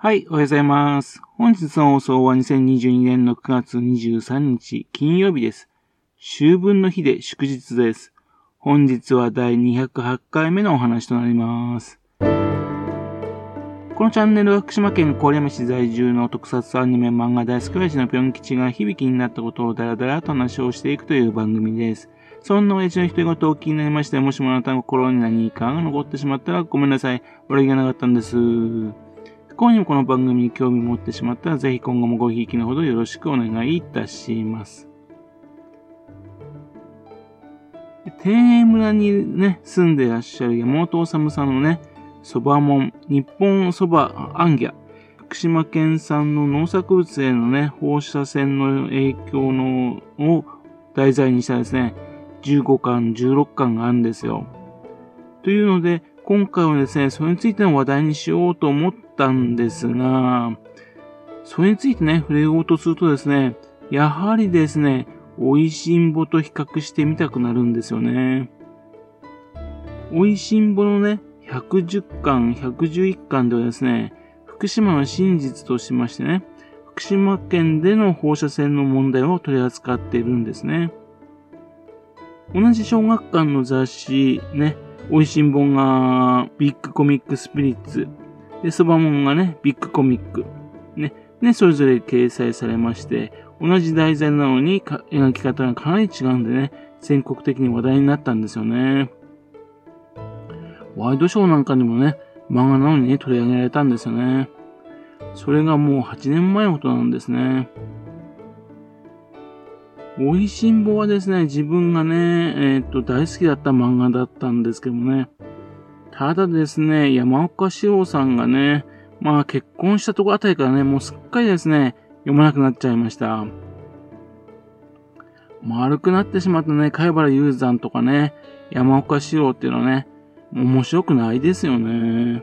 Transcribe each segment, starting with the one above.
はい、おはようございます。本日の放送は2022年の9月23日金曜日です。秋分の日で祝日です。本日は第208回目のお話となります。このチャンネルは福島県郡山市在住の特撮アニメ漫画大好き親父のぴょん吉が響きになったことをダラダラと話をしていくという番組です。そんな親父の一言を気になりまして、もしもあなたの心に何かが残ってしまったらごめんなさい。悪気がなかったんです。今にもこの番組に興味を持ってしまったら、ぜひ今後もごひいきのほどよろしくお願いいたします。天栄村にね、住んでいらっしゃる山本治さんのね、蕎麦門、日本蕎麦アンギャ、福島県産の農作物へのね、放射線の影響のを題材にしたですね、15巻、16巻があるんですよ。というので、今回はですね、それについての話題にしようと思ったんですが、それについてね、触れようとするとですね、やはりですね、美味しんぼと比較してみたくなるんですよね。美味しんぼのね、110巻、111巻ではですね、福島の真実としましてね、福島県での放射線の問題を取り扱っているんですね。同じ小学館の雑誌ね、美味しんぼがビッグコミックスピリッツで、そばもんがね、ビッグコミック。ね。ね、それぞれ掲載されまして、同じ題材なのに描き方がかなり違うんでね、全国的に話題になったんですよね。ワイドショーなんかにもね、漫画なのにね、取り上げられたんですよね。それがもう8年前のことなんですね。おいしんぼはですね、自分がね、えー、っと、大好きだった漫画だったんですけどもね、ただですね、山岡志郎さんがね、まあ結婚したとこあたりからね、もうすっかりですね、読まなくなっちゃいました。丸くなってしまったね、貝原雄山とかね、山岡志郎っていうのはね、面白くないですよね。っ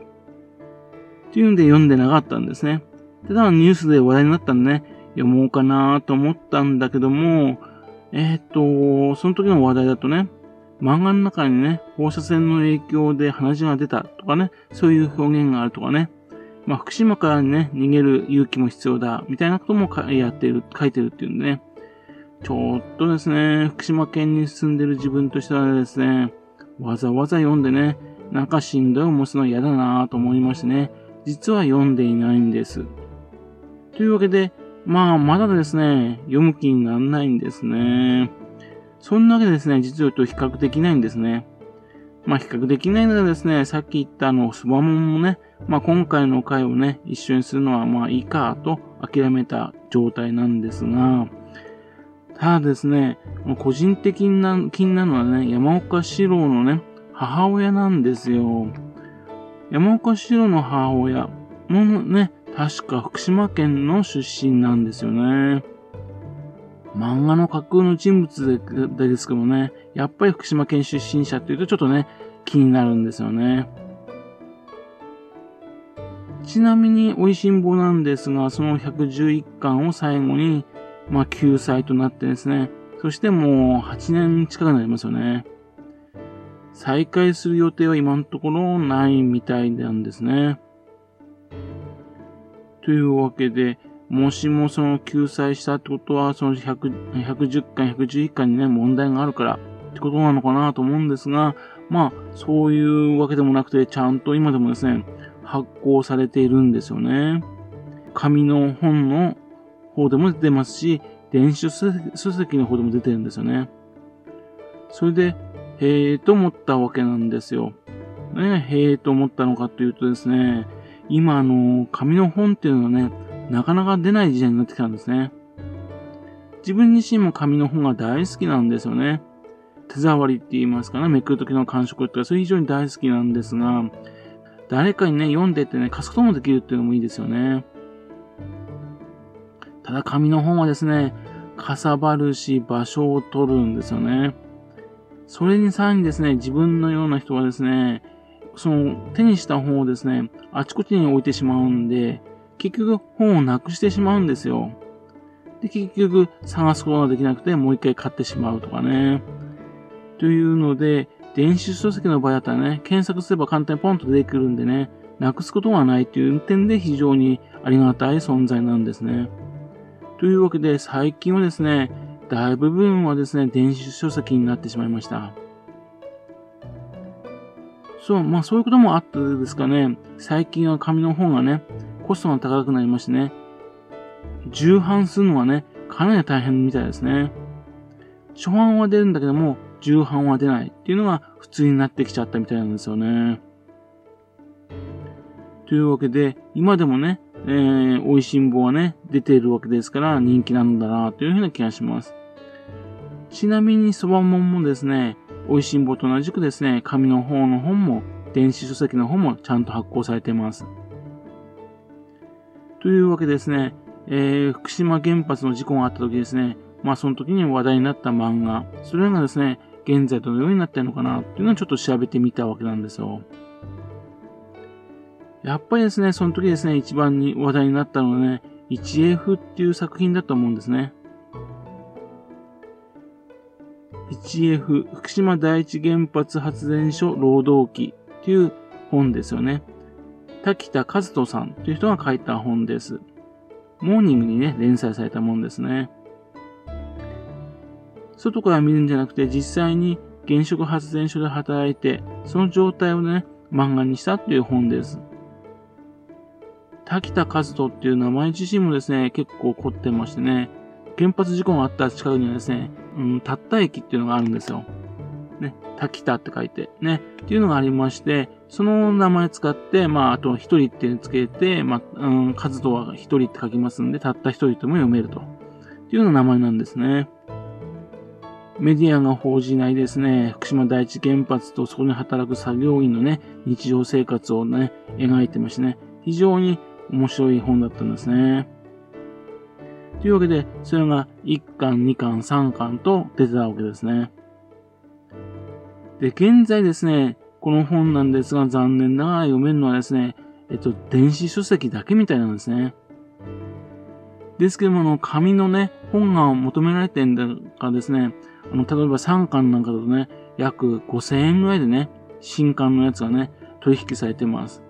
ていうんで読んでなかったんですね。ただニュースで話題になったんでね、読もうかなと思ったんだけども、えっ、と、その時の話題だとね、漫画の中にね、放射線の影響で鼻血が出たとかね、そういう表現があるとかね、まあ、福島からね、逃げる勇気も必要だ、みたいなこともやってる、書いてるっていうんでね、ちょっとですね、福島県に住んでる自分としてはですね、わざわざ読んでね、なんかしんどい思いすの嫌だなぁと思いましてね、実は読んでいないんです。というわけで、まあ、まだですね、読む気にならないんですね。そんなわけでですね、実を言うと比較できないんですね。まあ、比較できないのでですね、さっき言ったあの、スバモンもね、まあ、今回の回をね、一緒にするのはまあいいかと諦めた状態なんですが、ただですね、個人的な気になるのはね、山岡四郎のね、母親なんですよ。山岡四郎の母親もね、確か福島県の出身なんですよね。漫画の架空の人物でですけどもね、やっぱり福島県出身者っていうとちょっとね、気になるんですよね。ちなみに、美味しんぼなんですが、その111巻を最後に、まあ、救済となってですね、そしてもう8年近くなりますよね。再開する予定は今のところないみたいなんですね。というわけで、もしもその救済したってことは、その100 110巻、111巻にね、問題があるからってことなのかなと思うんですが、まあ、そういうわけでもなくて、ちゃんと今でもですね、発行されているんですよね。紙の本の方でも出てますし、電子書籍の方でも出てるんですよね。それで、へえと思ったわけなんですよ。ね、へえと思ったのかというとですね、今の、紙の本っていうのはね、なかなか出ない時代になってきたんですね。自分自身も紙の本が大好きなんですよね。手触りって言いますかね、めくる時の感触ってそれ非常に大好きなんですが、誰かにね、読んでってね、貸すこともできるっていうのもいいですよね。ただ紙の本はですね、かさばるし、場所を取るんですよね。それにさらにですね、自分のような人はですね、その手にした本をですね、あちこちに置いてしまうんで、結局本をなくしてしまうんですよ。で、結局探すことができなくてもう一回買ってしまうとかね。というので、電子書籍の場合だったらね、検索すれば簡単にポンと出てくるんでね、なくすことはないという点で非常にありがたい存在なんですね。というわけで最近はですね、大部分はですね、電子書籍になってしまいました。そう、まあそういうこともあってですかね、最近は紙の本がね、コストが高くなりましてね、重版するのはね、かなり大変みたいですね。初版は出るんだけども、重版は出ないっていうのが普通になってきちゃったみたいなんですよね。というわけで、今でもね、えー、美味しんぼはね、出ているわけですから人気なんだなというふうな気がします。ちなみにそばもんもですね、美味しんぼと同じくですね、紙の方の本も、電子書籍の本もちゃんと発行されています。というわけでですね、えー、福島原発の事故があった時ですね、まあその時に話題になった漫画、それがですね、現在どのようになってるのかな？っていうのをちょっと調べてみたわけなんですよ。やっぱりですね、その時ですね、一番に話題になったのはね、1F っていう作品だと思うんですね。1F 福島第一原発発電所労働記っていう本ですよね。滝田和人さんという人が書いた本です。モーニングにね、連載されたもんですね。外から見るんじゃなくて実際に原子力発電所で働いて、その状態をね、漫画にしたっていう本です。滝田和人っていう名前自身もですね、結構凝ってましてね、原発事故があった近くにはですね、うん、たった駅っていうのがあるんですよ。ね、滝田って書いて、ね、っていうのがありまして、その名前使って、まあ、あと一人ってつけて、まあ、うん、数とは一人って書きますんで、たった一人とも読めると。っていうような名前なんですね。メディアが報じないですね、福島第一原発とそこに働く作業員のね、日常生活をね、描いてましてね、非常に面白い本だったんですね。というわけで、それが1巻、2巻、3巻と出てたわけですね。で、現在ですね、この本なんですが、残念ながら読めるのはですね、えっと、電子書籍だけみたいなんですね。ですけども、あの、紙のね、本が求められてるんだからですね、あの、例えば3巻なんかだとね、約5000円ぐらいでね、新刊のやつがね、取引されてます。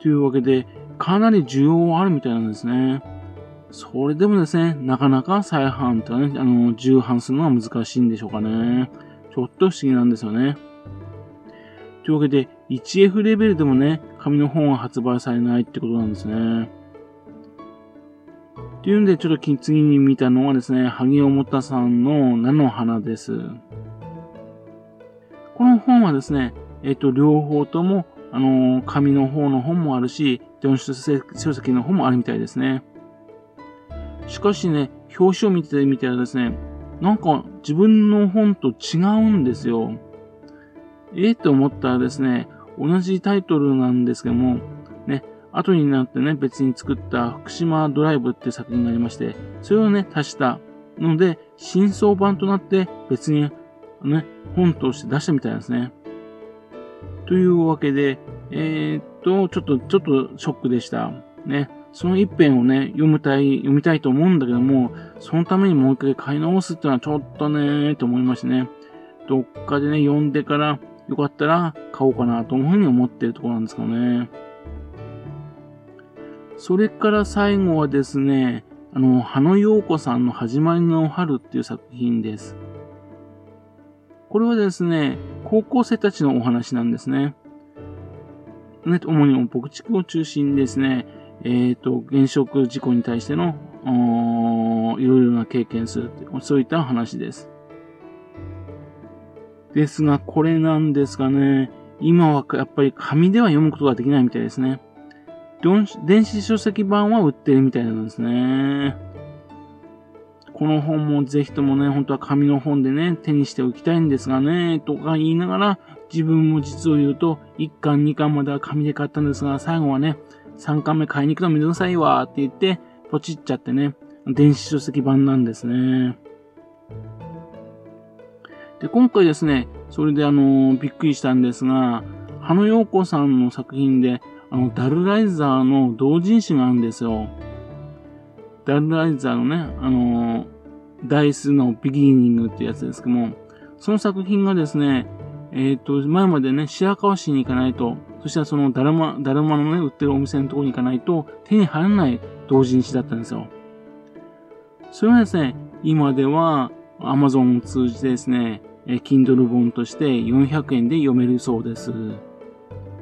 というわけで、かなり需要はあるみたいなんですね。それでもですね、なかなか再販とかね、あの、重版するのは難しいんでしょうかね。ちょっと不思議なんですよね。というわけで、1F レベルでもね、紙の本は発売されないってことなんですね。っていうんで、ちょっと次に見たのはですね、萩尾もたさんの菜の花です。この本はですね、えっ、と、両方とも、あのー、紙の方の本もあるし、電子書籍の本もあるみたいですね。しかしね、表紙を見てみたらですね、なんか自分の本と違うんですよ。ええー、と思ったらですね、同じタイトルなんですけども、ね、後になってね、別に作った福島ドライブって作品がありまして、それをね、足したので、新装版となって別にね、本として出したみたいですね。というわけで、えー、っと、ちょっと、ちょっとショックでした。ね。その一編をね、読みたい、読みたいと思うんだけども、そのためにもう一回買い直すっていうのはちょっとねーと思いましてね。どっかでね、読んでから、よかったら買おうかなというふうに思ってるところなんですけどね。それから最後はですね、あの、羽野陽子さんの始まりの春っていう作品です。これはですね、高校生たちのお話なんですね。ね、主に牧畜を中心にですね、えっ、ー、と、原色事故に対しての、いろいろな経験するそういった話です。ですが、これなんですかね、今はやっぱり紙では読むことができないみたいですね。電子書籍版は売ってるみたいなんですね。この本もぜひともね、本当は紙の本でね、手にしておきたいんですがね、とか言いながら、自分も実を言うと、1巻2巻までは紙で買ったんですが、最後はね、3巻目買いに行くのめんどくさいわって言って、ポチっちゃってね、電子書籍版なんですね。で、今回ですね、それであの、びっくりしたんですが、羽野陽子さんの作品で、あの、ダルライザーの同人誌があるんですよ。ダルライザーのね、あの、ダイスのビギニングってやつですけども、その作品がですね、えっ、ー、と、前までね、白河市に行かないと、そしたらそのだるま、だるまのね、売ってるお店のところに行かないと手に入らない同人誌だったんですよ。それはですね、今では Amazon を通じてですね、Kindle 本として400円で読めるそうです。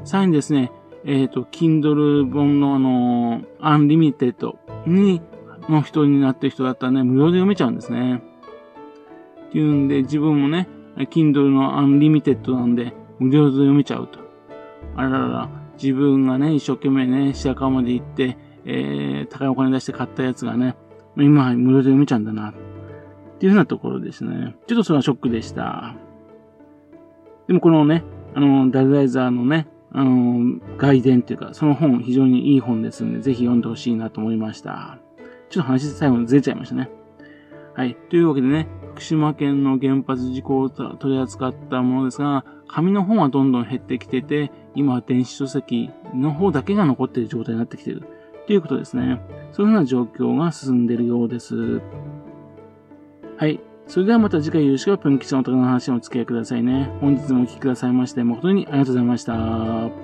さらにですね、えっ、ー、と、Kindle 本のあの、 Unlimited に、の人になってる人だったらね、無料で読めちゃうんですね。っていうんで、自分もね、Kindle の Unlimited なんで、無料で読めちゃうと。あららら、自分がね、一生懸命ね、白川まで行って、えー、高いお金出して買ったやつがね、今無料で読めちゃうんだな。っていうふうなところですね。ちょっとそれはショックでした。でもこのね、あの、ダルライザーのね、あの、外伝っていうか、その本非常にいい本ですんで、ぜひ読んでほしいなと思いました。ちょっと話最後にずれちゃいましたね。はい。というわけでね、福島県の原発事故を取り扱ったものですが、紙の本はどんどん減ってきてて、今は電子書籍の方だけが残っている状態になってきている。ということですね。そういうような状況が進んでいるようです。はい。それではまた次回よろしくプン吉のお宝の話にお付き合いくださいね。本日もお聴きくださいまして誠にありがとうございました。